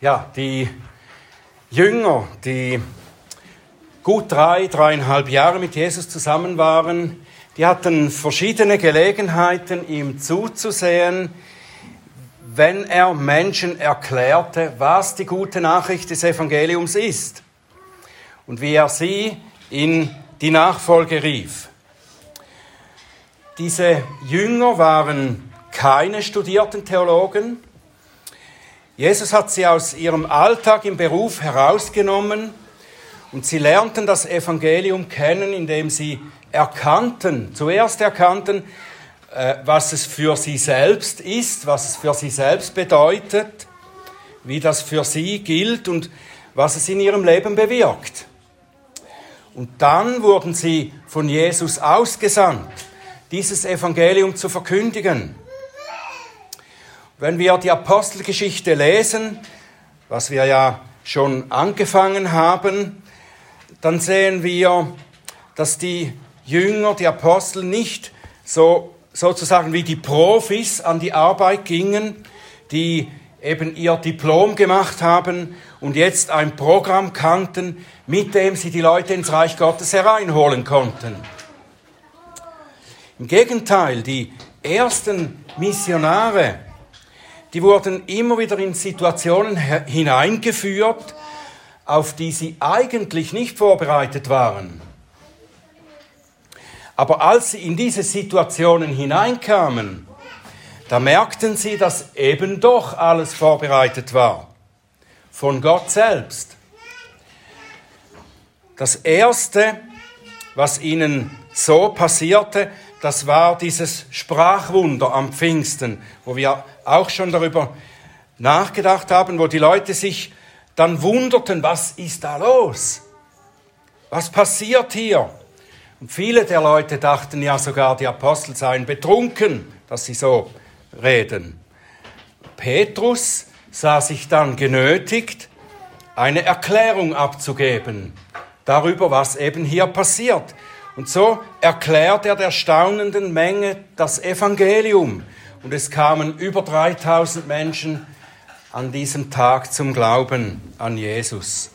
Ja, die Jünger, die gut drei, dreieinhalb Jahre mit Jesus zusammen waren, die hatten verschiedene Gelegenheiten, ihm zuzusehen, wenn er Menschen erklärte, was die gute Nachricht des Evangeliums ist und wie er sie in die Nachfolge rief. Diese Jünger waren keine studierten Theologen. Jesus hat sie aus ihrem Alltag im Beruf herausgenommen und sie lernten das Evangelium kennen, indem sie erkannten, zuerst erkannten, äh, was es für sie selbst ist, was es für sie selbst bedeutet, wie das für sie gilt und was es in ihrem Leben bewirkt. Und dann wurden sie von Jesus ausgesandt, dieses Evangelium zu verkündigen. Wenn wir die Apostelgeschichte lesen, was wir ja schon angefangen haben, dann sehen wir, dass die Jünger, die Apostel nicht so sozusagen wie die Profis an die Arbeit gingen, die eben ihr Diplom gemacht haben und jetzt ein Programm kannten, mit dem sie die Leute ins Reich Gottes hereinholen konnten. Im Gegenteil, die ersten Missionare, die wurden immer wieder in Situationen hineingeführt, auf die sie eigentlich nicht vorbereitet waren. Aber als sie in diese Situationen hineinkamen, da merkten sie, dass eben doch alles vorbereitet war. Von Gott selbst. Das Erste, was ihnen so passierte, das war dieses Sprachwunder am Pfingsten, wo wir auch schon darüber nachgedacht haben, wo die Leute sich dann wunderten, was ist da los? Was passiert hier? Und viele der Leute dachten ja sogar, die Apostel seien betrunken, dass sie so reden. Petrus sah sich dann genötigt, eine Erklärung abzugeben darüber, was eben hier passiert. Und so erklärt er der staunenden Menge das Evangelium. Und es kamen über 3000 Menschen an diesem Tag zum Glauben an Jesus.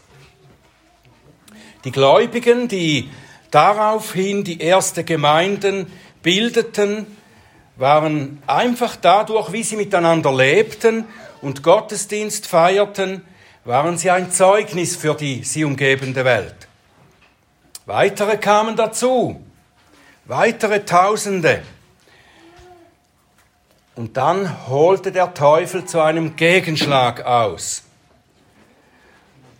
Die Gläubigen, die daraufhin die erste Gemeinden bildeten, waren einfach dadurch, wie sie miteinander lebten und Gottesdienst feierten, waren sie ein Zeugnis für die sie umgebende Welt. Weitere kamen dazu, weitere Tausende. Und dann holte der Teufel zu einem Gegenschlag aus.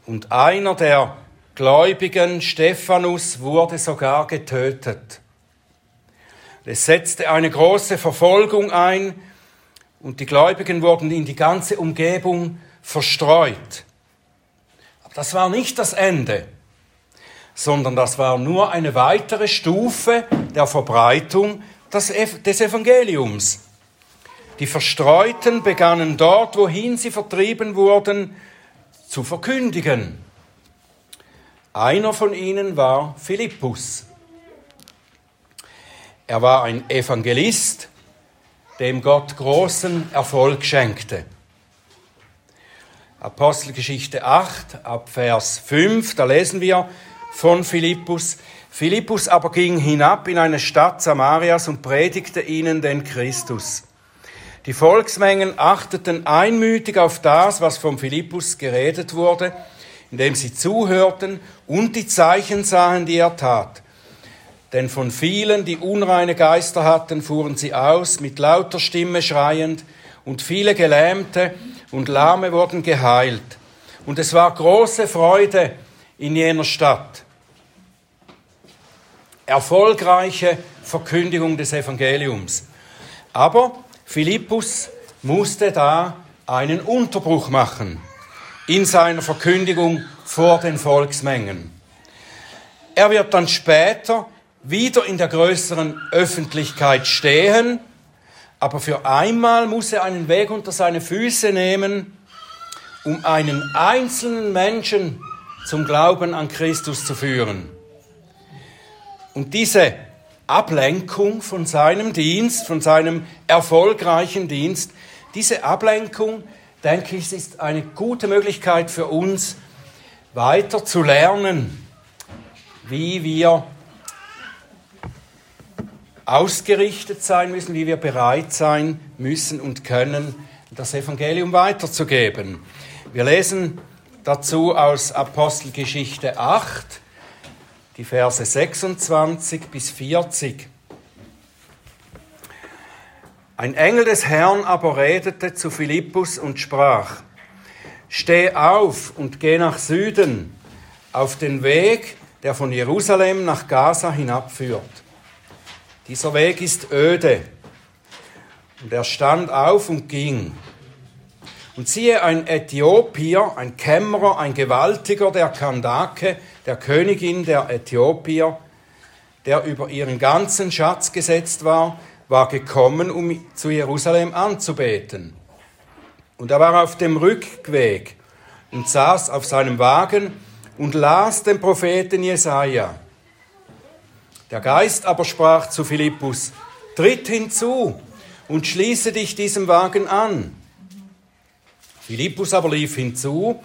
Und einer der Gläubigen, Stephanus, wurde sogar getötet. Es setzte eine große Verfolgung ein und die Gläubigen wurden in die ganze Umgebung verstreut. Aber das war nicht das Ende, sondern das war nur eine weitere Stufe der Verbreitung des Evangeliums. Die Verstreuten begannen dort, wohin sie vertrieben wurden, zu verkündigen. Einer von ihnen war Philippus. Er war ein Evangelist, dem Gott großen Erfolg schenkte. Apostelgeschichte 8 ab Vers 5, da lesen wir von Philippus. Philippus aber ging hinab in eine Stadt Samarias und predigte ihnen den Christus. Die Volksmengen achteten einmütig auf das, was von Philippus geredet wurde, indem sie zuhörten und die Zeichen sahen, die er tat. Denn von vielen, die unreine Geister hatten, fuhren sie aus, mit lauter Stimme schreiend, und viele Gelähmte und Lahme wurden geheilt. Und es war große Freude in jener Stadt. Erfolgreiche Verkündigung des Evangeliums. Aber Philippus musste da einen Unterbruch machen in seiner Verkündigung vor den Volksmengen. Er wird dann später wieder in der größeren Öffentlichkeit stehen, aber für einmal muss er einen Weg unter seine Füße nehmen, um einen einzelnen Menschen zum Glauben an Christus zu führen. Und diese Ablenkung von seinem Dienst, von seinem erfolgreichen Dienst, diese Ablenkung, denke ich, ist eine gute Möglichkeit für uns, weiter zu lernen, wie wir ausgerichtet sein müssen, wie wir bereit sein müssen und können, das Evangelium weiterzugeben. Wir lesen dazu aus Apostelgeschichte 8, die Verse 26 bis 40. Ein Engel des Herrn aber redete zu Philippus und sprach, Steh auf und geh nach Süden, auf den Weg, der von Jerusalem nach Gaza hinabführt. Dieser Weg ist öde. Und er stand auf und ging. Und siehe, ein Äthiopier, ein Kämmerer, ein Gewaltiger der Kandake, der Königin der Äthiopier, der über ihren ganzen Schatz gesetzt war, war gekommen, um zu Jerusalem anzubeten. Und er war auf dem Rückweg und saß auf seinem Wagen und las den Propheten Jesaja. Der Geist aber sprach zu Philippus: Tritt hinzu und schließe dich diesem Wagen an. Philippus aber lief hinzu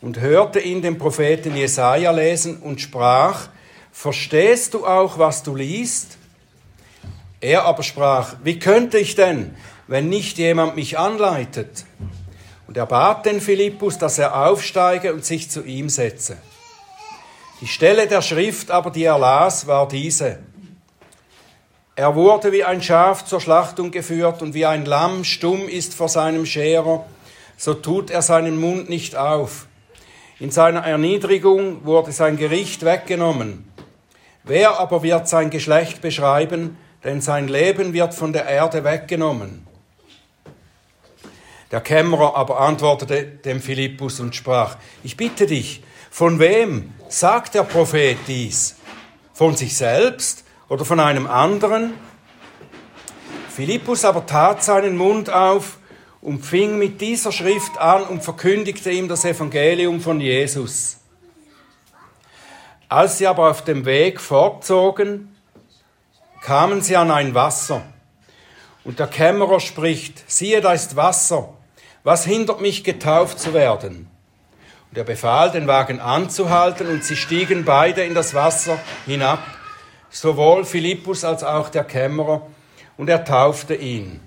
und hörte ihn den Propheten Jesaja lesen und sprach: Verstehst du auch, was du liest? Er aber sprach: Wie könnte ich denn, wenn nicht jemand mich anleitet? Und er bat den Philippus, dass er aufsteige und sich zu ihm setze. Die Stelle der Schrift aber, die er las, war diese. Er wurde wie ein Schaf zur Schlachtung geführt und wie ein Lamm stumm ist vor seinem Scherer so tut er seinen Mund nicht auf. In seiner Erniedrigung wurde sein Gericht weggenommen. Wer aber wird sein Geschlecht beschreiben, denn sein Leben wird von der Erde weggenommen. Der Kämmerer aber antwortete dem Philippus und sprach, ich bitte dich, von wem sagt der Prophet dies? Von sich selbst oder von einem anderen? Philippus aber tat seinen Mund auf und fing mit dieser Schrift an und verkündigte ihm das Evangelium von Jesus. Als sie aber auf dem Weg fortzogen, kamen sie an ein Wasser. Und der Kämmerer spricht, siehe, da ist Wasser. Was hindert mich, getauft zu werden? Und er befahl, den Wagen anzuhalten, und sie stiegen beide in das Wasser hinab, sowohl Philippus als auch der Kämmerer, und er taufte ihn.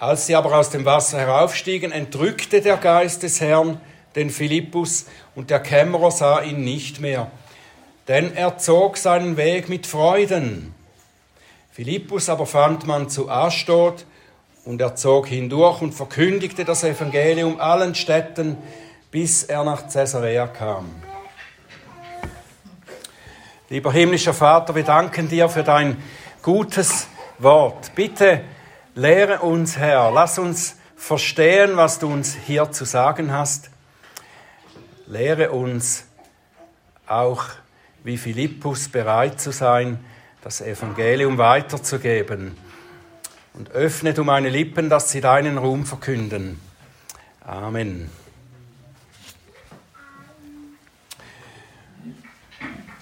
Als sie aber aus dem Wasser heraufstiegen, entrückte der Geist des Herrn den Philippus und der Kämmerer sah ihn nicht mehr, denn er zog seinen Weg mit Freuden. Philippus aber fand man zu Ashdod und er zog hindurch und verkündigte das Evangelium allen Städten, bis er nach Caesarea kam. Lieber himmlischer Vater, wir danken dir für dein gutes Wort. Bitte Lehre uns, Herr. Lass uns verstehen, was du uns hier zu sagen hast. Lehre uns auch, wie Philippus bereit zu sein, das Evangelium weiterzugeben. Und öffne du meine Lippen, dass sie deinen Ruhm verkünden. Amen.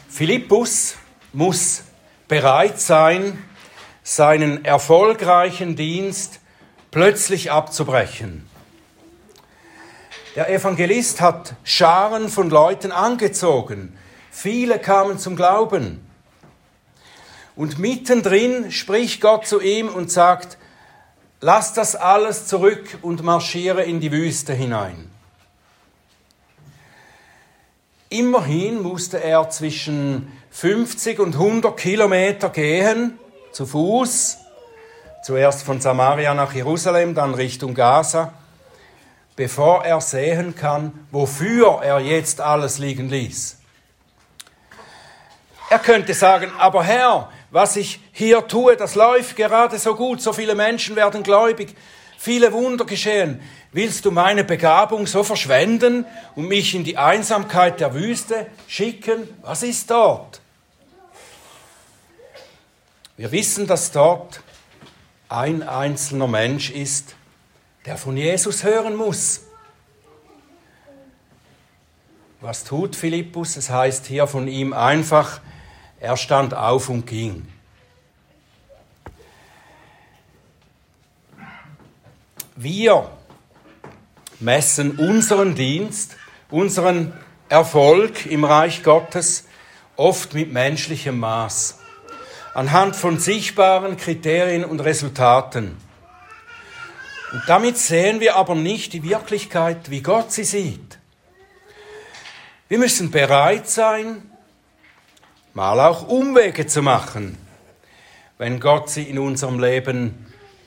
Philippus muss bereit sein, seinen erfolgreichen Dienst plötzlich abzubrechen. Der Evangelist hat Scharen von Leuten angezogen. Viele kamen zum Glauben. Und mittendrin spricht Gott zu ihm und sagt, lass das alles zurück und marschiere in die Wüste hinein. Immerhin musste er zwischen 50 und 100 Kilometer gehen, zu Fuß, zuerst von Samaria nach Jerusalem, dann Richtung Gaza, bevor er sehen kann, wofür er jetzt alles liegen ließ. Er könnte sagen, aber Herr, was ich hier tue, das läuft gerade so gut, so viele Menschen werden gläubig, viele Wunder geschehen. Willst du meine Begabung so verschwenden und mich in die Einsamkeit der Wüste schicken? Was ist dort? Wir wissen, dass dort ein einzelner Mensch ist, der von Jesus hören muss. Was tut Philippus? Es heißt hier von ihm einfach, er stand auf und ging. Wir messen unseren Dienst, unseren Erfolg im Reich Gottes oft mit menschlichem Maß, anhand von sichtbaren Kriterien und Resultaten. Und damit sehen wir aber nicht die Wirklichkeit, wie Gott sie sieht. Wir müssen bereit sein, mal auch Umwege zu machen, wenn Gott sie in unserem Leben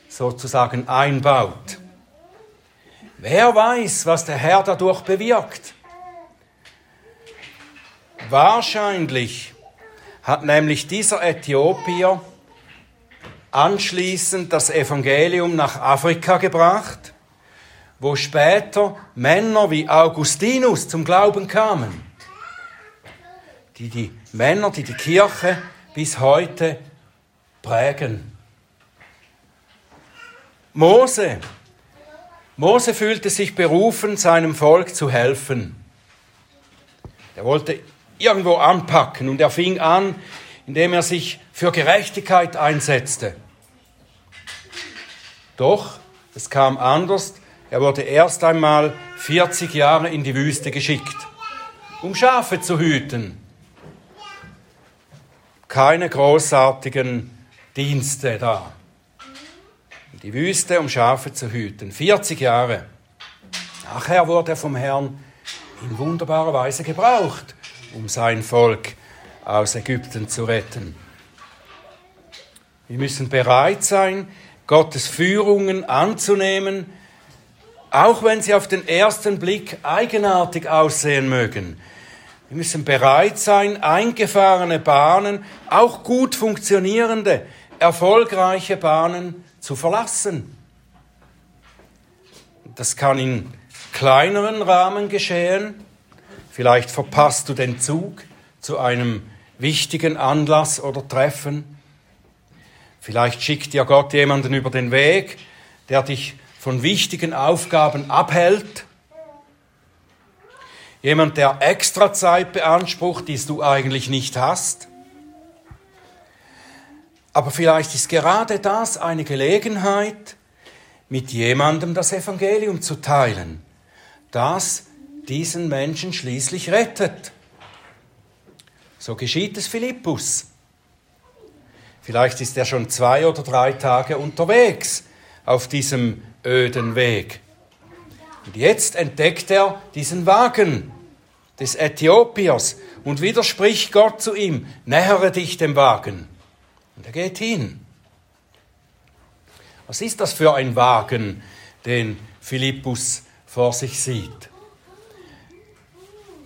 sozusagen einbaut. Wer weiß, was der Herr dadurch bewirkt? Wahrscheinlich hat nämlich dieser Äthiopier anschließend das Evangelium nach Afrika gebracht, wo später Männer wie Augustinus zum Glauben kamen, die die Männer, die die Kirche bis heute prägen. Mose. Mose fühlte sich berufen, seinem Volk zu helfen. Er wollte irgendwo anpacken und er fing an, indem er sich für Gerechtigkeit einsetzte. Doch es kam anders. Er wurde erst einmal 40 Jahre in die Wüste geschickt, um Schafe zu hüten. Keine großartigen Dienste da. In die Wüste, um Schafe zu hüten. 40 Jahre. Nachher wurde er vom Herrn in wunderbarer Weise gebraucht, um sein Volk aus Ägypten zu retten. Wir müssen bereit sein, Gottes Führungen anzunehmen, auch wenn sie auf den ersten Blick eigenartig aussehen mögen. Wir müssen bereit sein, eingefahrene Bahnen, auch gut funktionierende, erfolgreiche Bahnen zu verlassen. Das kann in kleineren Rahmen geschehen. Vielleicht verpasst du den Zug zu einem wichtigen Anlass oder Treffen. Vielleicht schickt dir Gott jemanden über den Weg, der dich von wichtigen Aufgaben abhält. Jemand, der extra Zeit beansprucht, die du eigentlich nicht hast. Aber vielleicht ist gerade das eine Gelegenheit, mit jemandem das Evangelium zu teilen, das diesen Menschen schließlich rettet. So geschieht es Philippus. Vielleicht ist er schon zwei oder drei Tage unterwegs auf diesem öden Weg. Und jetzt entdeckt er diesen Wagen des Äthiopiers und wieder spricht Gott zu ihm, nähere dich dem Wagen. Und er geht hin. Was ist das für ein Wagen, den Philippus vor sich sieht?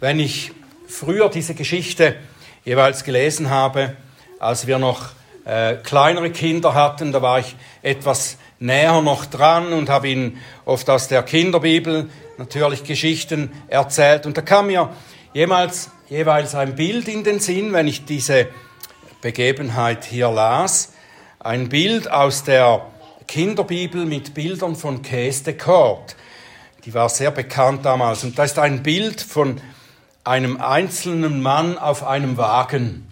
Wenn ich früher diese Geschichte jeweils gelesen habe, als wir noch äh, kleinere Kinder hatten, da war ich etwas näher noch dran und habe ihnen oft aus der Kinderbibel natürlich Geschichten erzählt. Und da kam mir jemals, jeweils ein Bild in den Sinn, wenn ich diese Begebenheit hier las. Ein Bild aus der Kinderbibel mit Bildern von Käse de Kort. Die war sehr bekannt damals. Und da ist ein Bild von einem einzelnen Mann auf einem Wagen.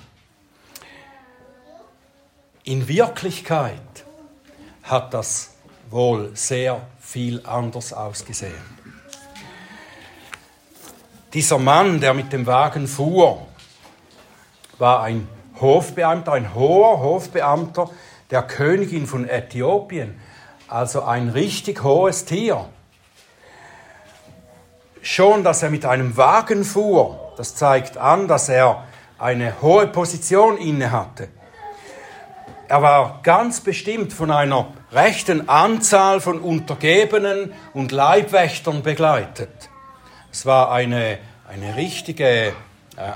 In Wirklichkeit hat das wohl sehr viel anders ausgesehen. Dieser Mann, der mit dem Wagen fuhr, war ein Hofbeamter, ein hoher Hofbeamter der Königin von Äthiopien, also ein richtig hohes Tier. Schon, dass er mit einem Wagen fuhr, das zeigt an, dass er eine hohe Position innehatte. Er war ganz bestimmt von einer rechten Anzahl von Untergebenen und Leibwächtern begleitet. Es war eine, eine richtige, äh,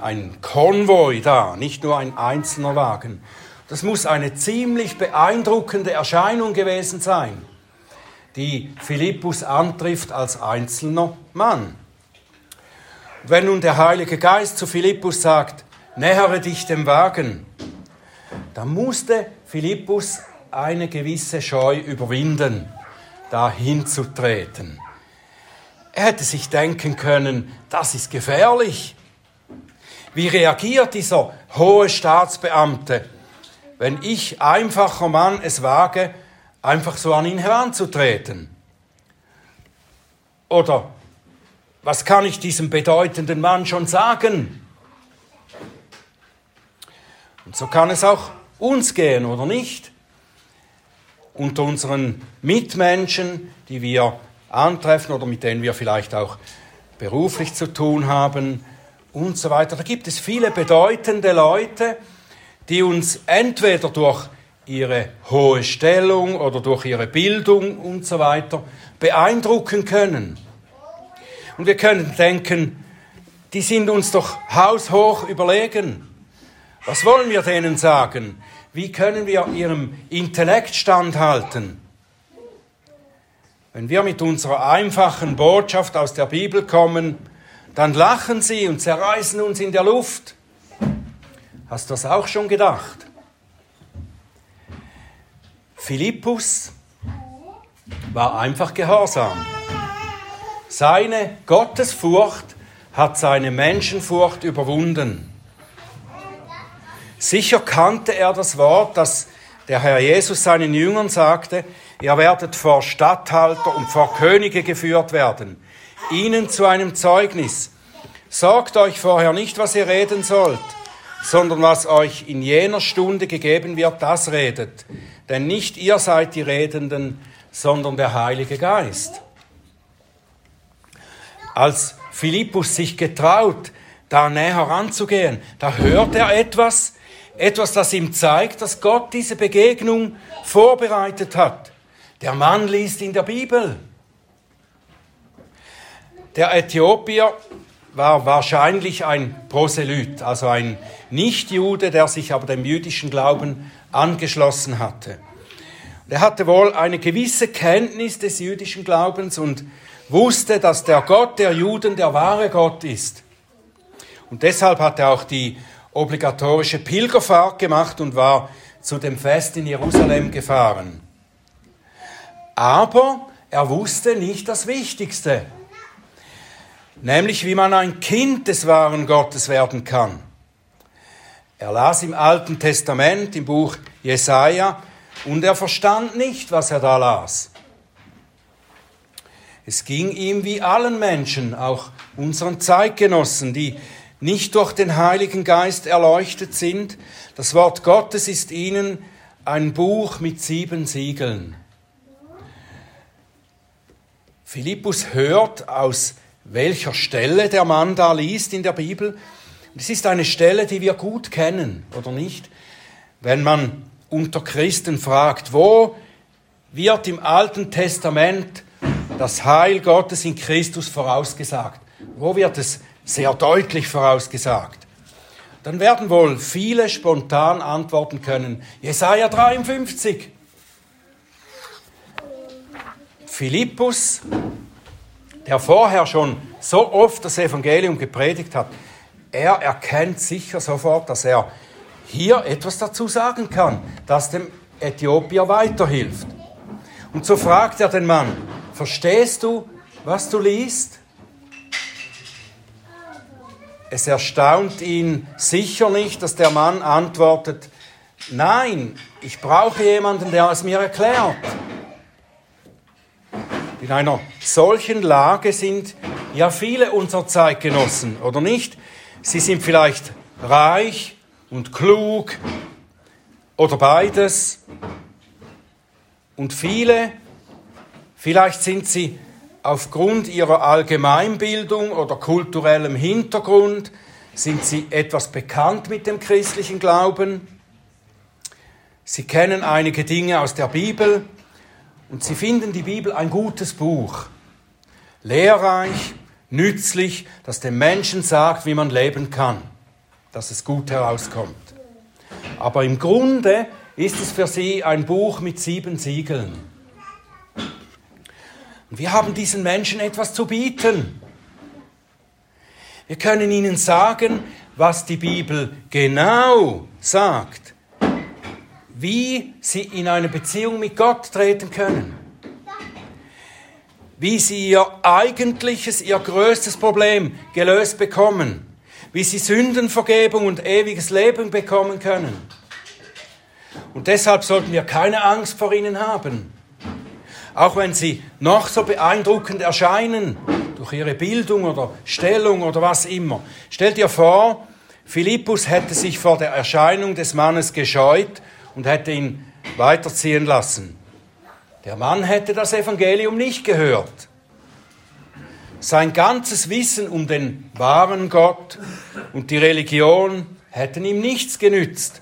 ein Konvoi da, nicht nur ein einzelner Wagen. Das muss eine ziemlich beeindruckende Erscheinung gewesen sein, die Philippus antrifft als einzelner Mann. wenn nun der Heilige Geist zu Philippus sagt, nähere dich dem Wagen, dann musste Philippus eine gewisse Scheu überwinden, dahin zu treten. Er hätte sich denken können, das ist gefährlich. Wie reagiert dieser hohe Staatsbeamte, wenn ich, einfacher Mann, es wage, einfach so an ihn heranzutreten? Oder was kann ich diesem bedeutenden Mann schon sagen? Und so kann es auch uns gehen, oder nicht? Unter unseren Mitmenschen, die wir antreffen oder mit denen wir vielleicht auch beruflich zu tun haben und so weiter. Da gibt es viele bedeutende Leute, die uns entweder durch ihre hohe Stellung oder durch ihre Bildung und so weiter beeindrucken können. Und wir können denken, die sind uns doch haushoch überlegen. Was wollen wir denen sagen? Wie können wir ihrem Intellekt standhalten? Wenn wir mit unserer einfachen Botschaft aus der Bibel kommen, dann lachen sie und zerreißen uns in der Luft. Hast du das auch schon gedacht? Philippus war einfach gehorsam. Seine Gottesfurcht hat seine Menschenfurcht überwunden. Sicher kannte er das Wort, das der Herr Jesus seinen Jüngern sagte, ihr werdet vor Statthalter und vor Könige geführt werden, ihnen zu einem Zeugnis. Sorgt euch vorher nicht, was ihr reden sollt, sondern was euch in jener Stunde gegeben wird, das redet. Denn nicht ihr seid die Redenden, sondern der Heilige Geist. Als Philippus sich getraut, da näher ranzugehen, da hört er etwas, etwas, das ihm zeigt, dass Gott diese Begegnung vorbereitet hat. Der Mann liest in der Bibel. Der Äthiopier war wahrscheinlich ein Proselyt, also ein Nichtjude, der sich aber dem jüdischen Glauben angeschlossen hatte. Er hatte wohl eine gewisse Kenntnis des jüdischen Glaubens und wusste, dass der Gott der Juden der wahre Gott ist. Und deshalb hat er auch die obligatorische Pilgerfahrt gemacht und war zu dem Fest in Jerusalem gefahren. Aber er wusste nicht das Wichtigste, nämlich wie man ein Kind des wahren Gottes werden kann. Er las im Alten Testament, im Buch Jesaja, und er verstand nicht, was er da las. Es ging ihm wie allen Menschen, auch unseren Zeitgenossen, die nicht durch den Heiligen Geist erleuchtet sind. Das Wort Gottes ist ihnen ein Buch mit sieben Siegeln. Philippus hört, aus welcher Stelle der Mann da liest in der Bibel. Es ist eine Stelle, die wir gut kennen, oder nicht? Wenn man unter Christen fragt, wo wird im Alten Testament das Heil Gottes in Christus vorausgesagt? Wo wird es sehr deutlich vorausgesagt. Dann werden wohl viele spontan antworten können. Jesaja 53. Philippus, der vorher schon so oft das Evangelium gepredigt hat, er erkennt sicher sofort, dass er hier etwas dazu sagen kann, das dem Äthiopier weiterhilft. Und so fragt er den Mann, verstehst du, was du liest? Es erstaunt ihn sicher nicht, dass der Mann antwortet, nein, ich brauche jemanden, der es mir erklärt. In einer solchen Lage sind ja viele unserer Zeitgenossen, oder nicht? Sie sind vielleicht reich und klug oder beides. Und viele, vielleicht sind sie aufgrund ihrer Allgemeinbildung oder kulturellem Hintergrund sind sie etwas bekannt mit dem christlichen Glauben. Sie kennen einige Dinge aus der Bibel und sie finden die Bibel ein gutes Buch. Lehrreich, nützlich, das dem Menschen sagt, wie man leben kann, dass es gut herauskommt. Aber im Grunde ist es für sie ein Buch mit sieben Siegeln. Und wir haben diesen Menschen etwas zu bieten. Wir können ihnen sagen, was die Bibel genau sagt, wie sie in eine Beziehung mit Gott treten können, wie sie ihr eigentliches, ihr größtes Problem gelöst bekommen, wie sie Sündenvergebung und ewiges Leben bekommen können. Und deshalb sollten wir keine Angst vor ihnen haben. auch wenn sie noch so beeindruckend erscheinen, durch ihre Bildung oder Stellung oder was immer. Stell dir vor, Philippus hätte sich vor der Erscheinung des Mannes gescheut und hätte ihn weiterziehen lassen. Der Mann hätte das Evangelium nicht gehört. Sein ganzes Wissen um den wahren Gott und die Religion hätten ihm nichts genützt.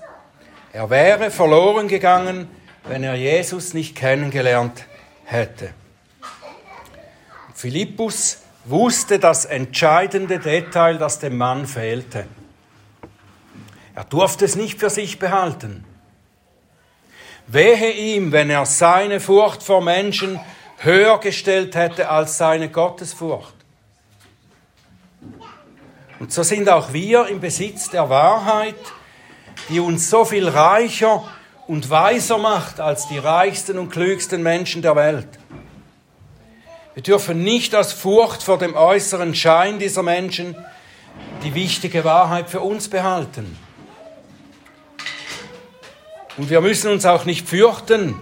Er wäre verloren gegangen, wenn er Jesus nicht kennengelernt hätte. Philippus wusste das entscheidende Detail, das dem Mann fehlte. Er durfte es nicht für sich behalten. Wehe ihm, wenn er seine Furcht vor Menschen höher gestellt hätte als seine Gottesfurcht. Und so sind auch wir im Besitz der Wahrheit, die uns so viel reicher und weiser macht als die reichsten und klügsten Menschen der Welt. Wir dürfen nicht aus Furcht vor dem äußeren Schein dieser Menschen die wichtige Wahrheit für uns behalten. Und wir müssen uns auch nicht fürchten,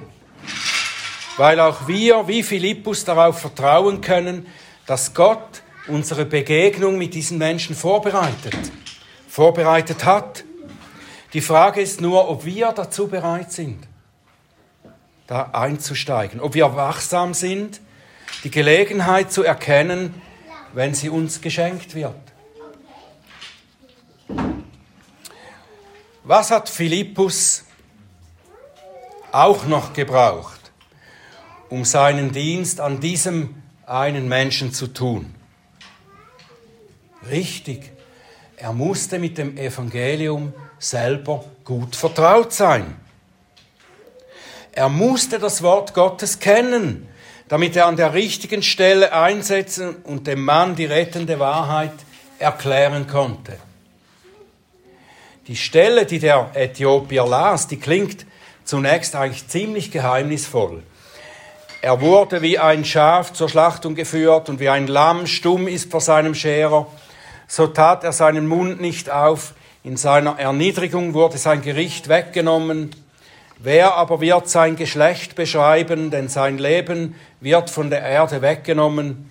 weil auch wir, wie Philippus, darauf vertrauen können, dass Gott unsere Begegnung mit diesen Menschen vorbereitet, vorbereitet hat. Die Frage ist nur, ob wir dazu bereit sind, da einzusteigen, ob wir wachsam sind, die Gelegenheit zu erkennen, wenn sie uns geschenkt wird. Was hat Philippus auch noch gebraucht, um seinen Dienst an diesem einen Menschen zu tun? Richtig, er musste mit dem Evangelium selber gut vertraut sein. Er musste das Wort Gottes kennen, damit er an der richtigen Stelle einsetzen und dem Mann die rettende Wahrheit erklären konnte. Die Stelle, die der Äthiopier las, die klingt zunächst eigentlich ziemlich geheimnisvoll. Er wurde wie ein Schaf zur Schlachtung geführt und wie ein Lamm stumm ist vor seinem Scherer so tat er seinen Mund nicht auf, in seiner Erniedrigung wurde sein Gericht weggenommen. Wer aber wird sein Geschlecht beschreiben, denn sein Leben wird von der Erde weggenommen?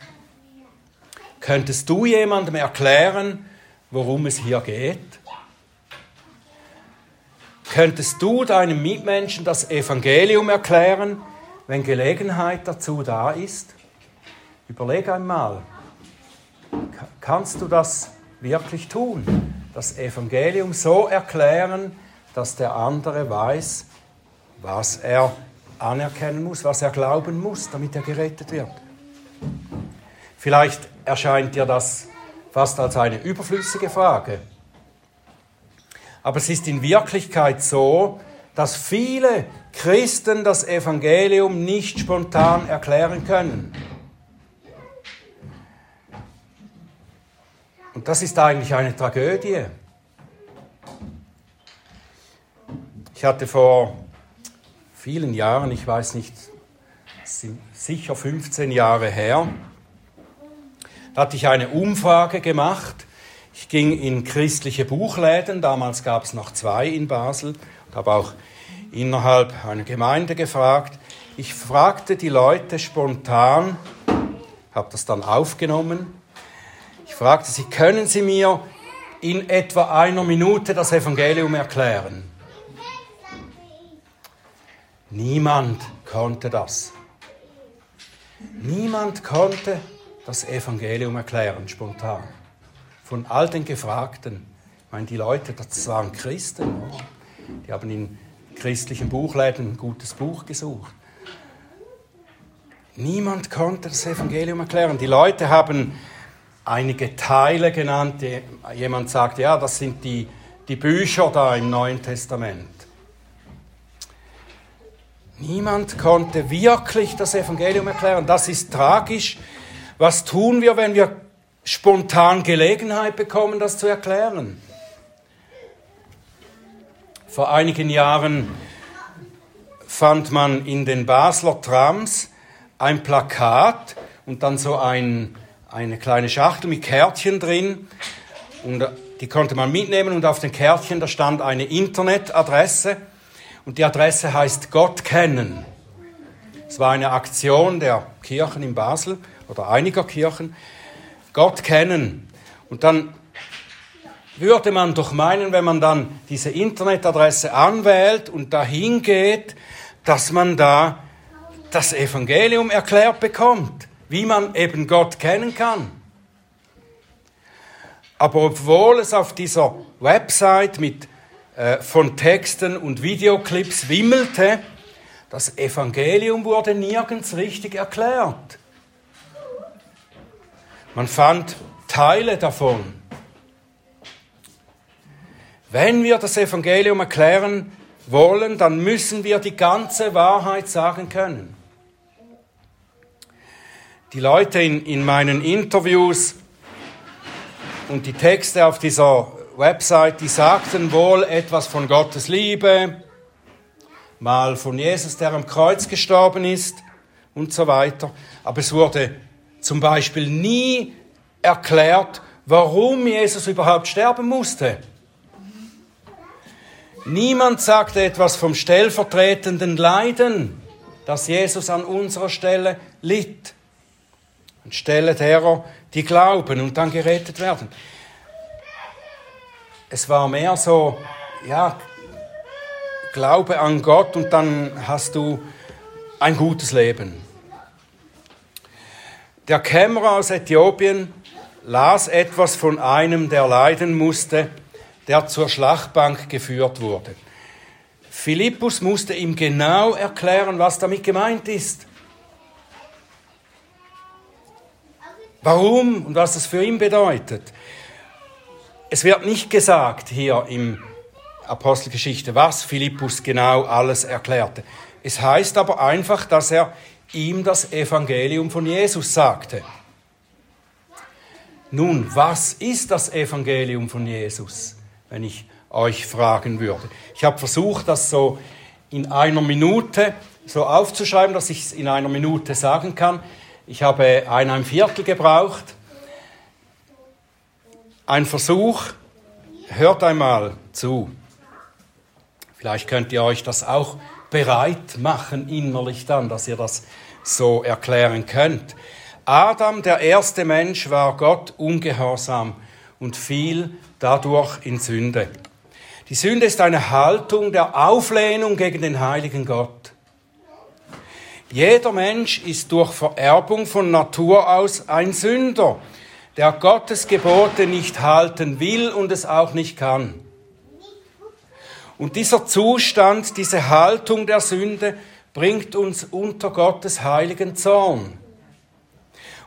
Könntest du jemandem erklären, worum es hier geht? Könntest du deinem Mitmenschen das Evangelium erklären, wenn Gelegenheit dazu da ist? Überleg einmal. Kannst du das wirklich tun? Das Evangelium so erklären, dass der andere weiß, was er anerkennen muss, was er glauben muss, damit er gerettet wird. Vielleicht erscheint dir das fast als eine überflüssige Frage. Aber es ist in Wirklichkeit so, dass viele Christen das Evangelium nicht spontan erklären können. Und das ist eigentlich eine Tragödie. Ich hatte vor vielen Jahren, ich weiß nicht, sicher 15 Jahre her, da hatte ich eine Umfrage gemacht. Ich ging in christliche Buchläden, damals gab es noch zwei in Basel, und habe auch innerhalb einer Gemeinde gefragt. Ich fragte die Leute spontan, habe das dann aufgenommen ich fragte sie, können Sie mir in etwa einer Minute das Evangelium erklären? Niemand konnte das. Niemand konnte das Evangelium erklären, spontan. Von all den Gefragten. Ich meine, die Leute, das waren Christen. Die haben in christlichen Buchläden ein gutes Buch gesucht. Niemand konnte das Evangelium erklären. Die Leute haben einige Teile genannt. Jemand sagt, ja, das sind die, die Bücher da im Neuen Testament. Niemand konnte wirklich das Evangelium erklären. Das ist tragisch. Was tun wir, wenn wir spontan Gelegenheit bekommen, das zu erklären? Vor einigen Jahren fand man in den Basler Trams ein Plakat und dann so ein eine kleine Schachtel mit Kärtchen drin und die konnte man mitnehmen und auf den Kärtchen da stand eine Internetadresse und die Adresse heißt Gott kennen. Es war eine Aktion der Kirchen in Basel oder einiger Kirchen. Gott kennen. Und dann würde man doch meinen, wenn man dann diese Internetadresse anwählt und dahin geht, dass man da das Evangelium erklärt bekommt, wie man eben Gott kennen kann. Aber obwohl es auf dieser Website mit, äh, von Texten und Videoclips wimmelte, das Evangelium wurde nirgends richtig erklärt. Man fand Teile davon. Wenn wir das Evangelium erklären wollen, dann müssen wir die ganze Wahrheit sagen können. Die Leute in, in meinen Interviews und die Texte auf dieser Website, die sagten wohl etwas von Gottes Liebe, mal von Jesus, der am Kreuz gestorben ist und so weiter. Aber es wurde zum Beispiel nie erklärt, warum Jesus überhaupt sterben musste. Niemand sagte etwas vom stellvertretenden Leiden, das Jesus an unserer Stelle litt. Anstelle derer, die glauben und dann gerettet werden. Es war mehr so, ja, Glaube an Gott und dann hast du ein gutes Leben. Der Kämmerer aus Äthiopien las etwas von einem, der leiden musste, der zur Schlachtbank geführt wurde. Philippus musste ihm genau erklären, was damit gemeint ist. Warum und was das für ihn bedeutet. Es wird nicht gesagt hier im Apostelgeschichte, was Philippus genau alles erklärte. Es heißt aber einfach, dass er ihm das Evangelium von Jesus sagte. Nun, was ist das Evangelium von Jesus, wenn ich euch fragen würde? Ich habe versucht, das so in einer Minute so aufzuschreiben, dass ich es in einer Minute sagen kann. Ich habe ein Viertel gebraucht. Ein Versuch. Hört einmal zu. Vielleicht könnt ihr euch das auch bereit machen innerlich dann, dass ihr das so erklären könnt. Adam, der erste Mensch, war Gott ungehorsam und fiel dadurch in Sünde. Die Sünde ist eine Haltung der Auflehnung gegen den heiligen Gott. Jeder Mensch ist durch Vererbung von Natur aus ein Sünder, der Gottes Gebote nicht halten will und es auch nicht kann. Und dieser Zustand, diese Haltung der Sünde bringt uns unter Gottes heiligen Zorn.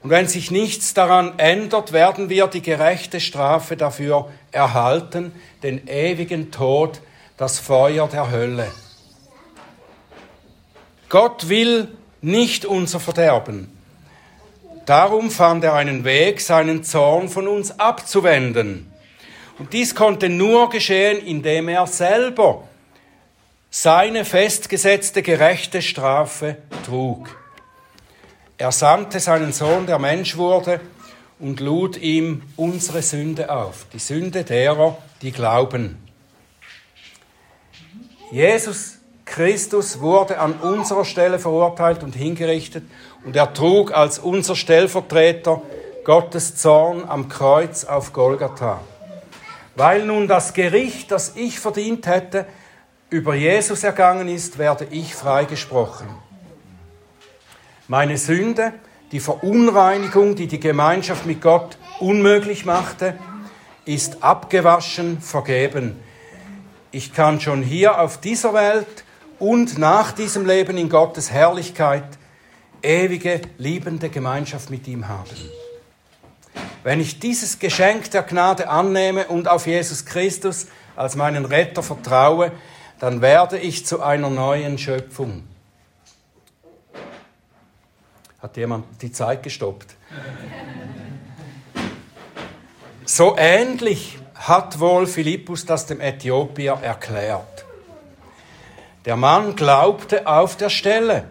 Und wenn sich nichts daran ändert, werden wir die gerechte Strafe dafür erhalten, den ewigen Tod, das Feuer der Hölle. Gott will nicht unser Verderben. Darum fand er einen Weg, seinen Zorn von uns abzuwenden. Und dies konnte nur geschehen, indem er selber seine festgesetzte gerechte Strafe trug. Er sandte seinen Sohn, der Mensch wurde, und lud ihm unsere Sünde auf, die Sünde derer, die glauben. Jesus Christus wurde an unserer Stelle verurteilt und hingerichtet und er trug als unser Stellvertreter Gottes Zorn am Kreuz auf Golgatha. Weil nun das Gericht, das ich verdient hätte, über Jesus ergangen ist, werde ich freigesprochen. Meine Sünde, die Verunreinigung, die die Gemeinschaft mit Gott unmöglich machte, ist abgewaschen, vergeben. Ich kann schon hier auf dieser Welt und nach diesem Leben in Gottes Herrlichkeit ewige, liebende Gemeinschaft mit ihm haben. Wenn ich dieses Geschenk der Gnade annehme und auf Jesus Christus als meinen Retter vertraue, dann werde ich zu einer neuen Schöpfung. Hat jemand die Zeit gestoppt? So ähnlich hat wohl Philippus das dem Äthiopier erklärt. Der Mann glaubte auf der Stelle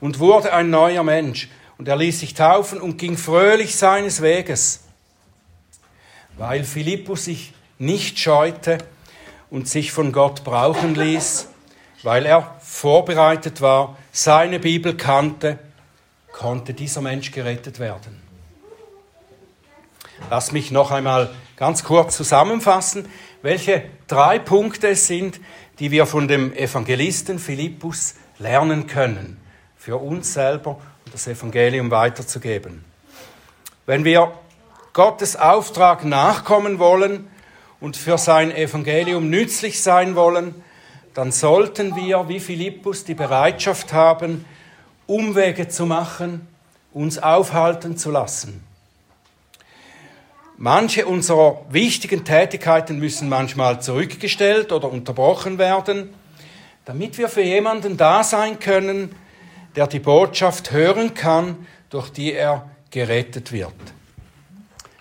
und wurde ein neuer Mensch. Und er ließ sich taufen und ging fröhlich seines Weges, weil Philippus sich nicht scheute und sich von Gott brauchen ließ, weil er vorbereitet war, seine Bibel kannte, konnte dieser Mensch gerettet werden. Lass mich noch einmal ganz kurz zusammenfassen, welche drei Punkte es sind, die wir von dem Evangelisten Philippus lernen können, für uns selber und das Evangelium weiterzugeben. Wenn wir Gottes Auftrag nachkommen wollen und für sein Evangelium nützlich sein wollen, dann sollten wir, wie Philippus, die Bereitschaft haben, Umwege zu machen, uns aufhalten zu lassen. Manche unserer wichtigen Tätigkeiten müssen manchmal zurückgestellt oder unterbrochen werden, damit wir für jemanden da sein können, der die Botschaft hören kann, durch die er gerettet wird.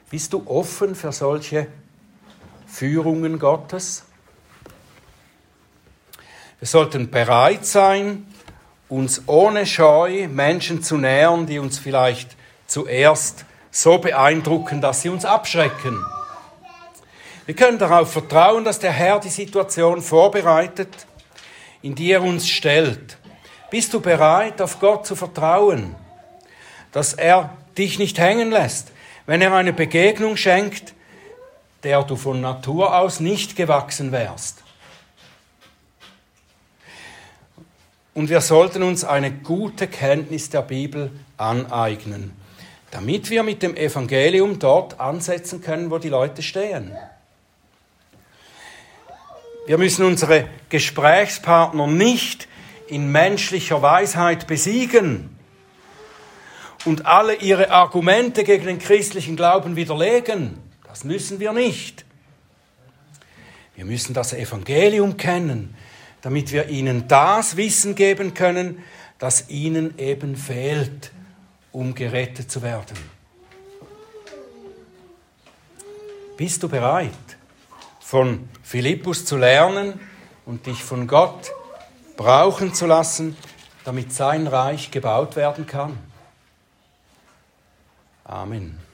Bist du offen für solche Führungen Gottes? Wir sollten bereit sein, uns ohne Scheu Menschen zu nähern, die uns vielleicht zuerst so beeindrucken, dass sie uns abschrecken. Wir können darauf vertrauen, dass der Herr die Situation vorbereitet, in die er uns stellt. Bist du bereit, auf Gott zu vertrauen, dass er dich nicht hängen lässt, wenn er eine Begegnung schenkt, der du von Natur aus nicht gewachsen wärst? Und wir sollten uns eine gute Kenntnis der Bibel aneignen damit wir mit dem Evangelium dort ansetzen können, wo die Leute stehen. Wir müssen unsere Gesprächspartner nicht in menschlicher Weisheit besiegen und alle ihre Argumente gegen den christlichen Glauben widerlegen. Das müssen wir nicht. Wir müssen das Evangelium kennen, damit wir ihnen das Wissen geben können, das ihnen eben fehlt um gerettet zu werden. Bist du bereit, von Philippus zu lernen und dich von Gott brauchen zu lassen, damit sein Reich gebaut werden kann? Amen.